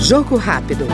Jogo rápido.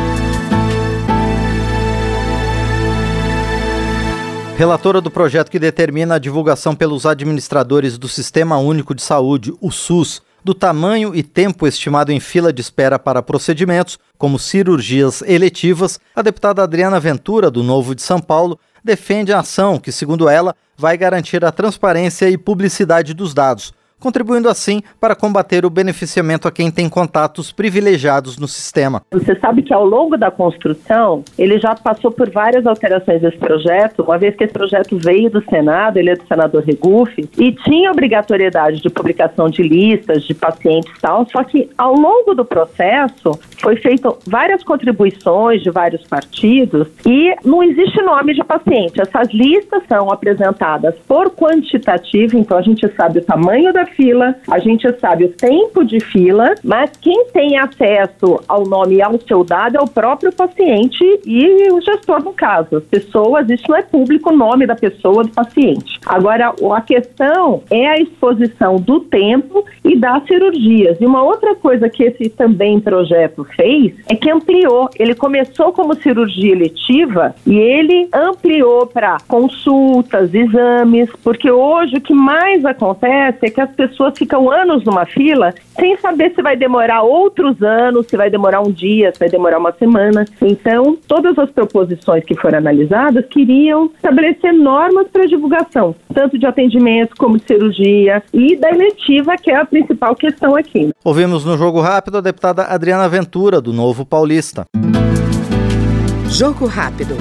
Relatora do projeto que determina a divulgação pelos administradores do Sistema Único de Saúde, o SUS, do tamanho e tempo estimado em fila de espera para procedimentos, como cirurgias eletivas, a deputada Adriana Ventura, do Novo de São Paulo, defende a ação que, segundo ela, vai garantir a transparência e publicidade dos dados, contribuindo assim para combater o beneficiamento a quem tem contatos privilegiados no sistema. Você sabe que ao longo da construção, ele já passou por várias alterações desse projeto, uma vez que esse projeto veio do Senado, ele é do senador Regufe, e tinha obrigatoriedade de publicação de listas de pacientes e tal, só que ao longo do processo foi feito várias contribuições de vários partidos e não existe nome de paciente. Essas listas são apresentadas por quantitativo, então a gente sabe o tamanho da fila, a gente sabe o tempo de fila, mas quem tem acesso ao nome e ao seu dado é o próprio paciente e o gestor no caso. As pessoas, isso não é público o nome da pessoa, do paciente. Agora, a questão é a exposição do tempo e das cirurgias. E uma outra coisa que esse também projeto fez é que ampliou. Ele começou como cirurgia eletiva e ele ampliou para consultas, exames, porque hoje o que mais acontece é que as pessoas ficam anos numa fila sem saber se vai demorar outros anos, se vai demorar um dia, se vai demorar uma semana. Então, todas as proposições que foram analisadas queriam estabelecer normas para divulgação, tanto de atendimento como de cirurgia e da eletiva, que é a principal questão aqui. Ouvimos no Jogo Rápido a deputada Adriana Ventura, do Novo Paulista. Jogo Rápido.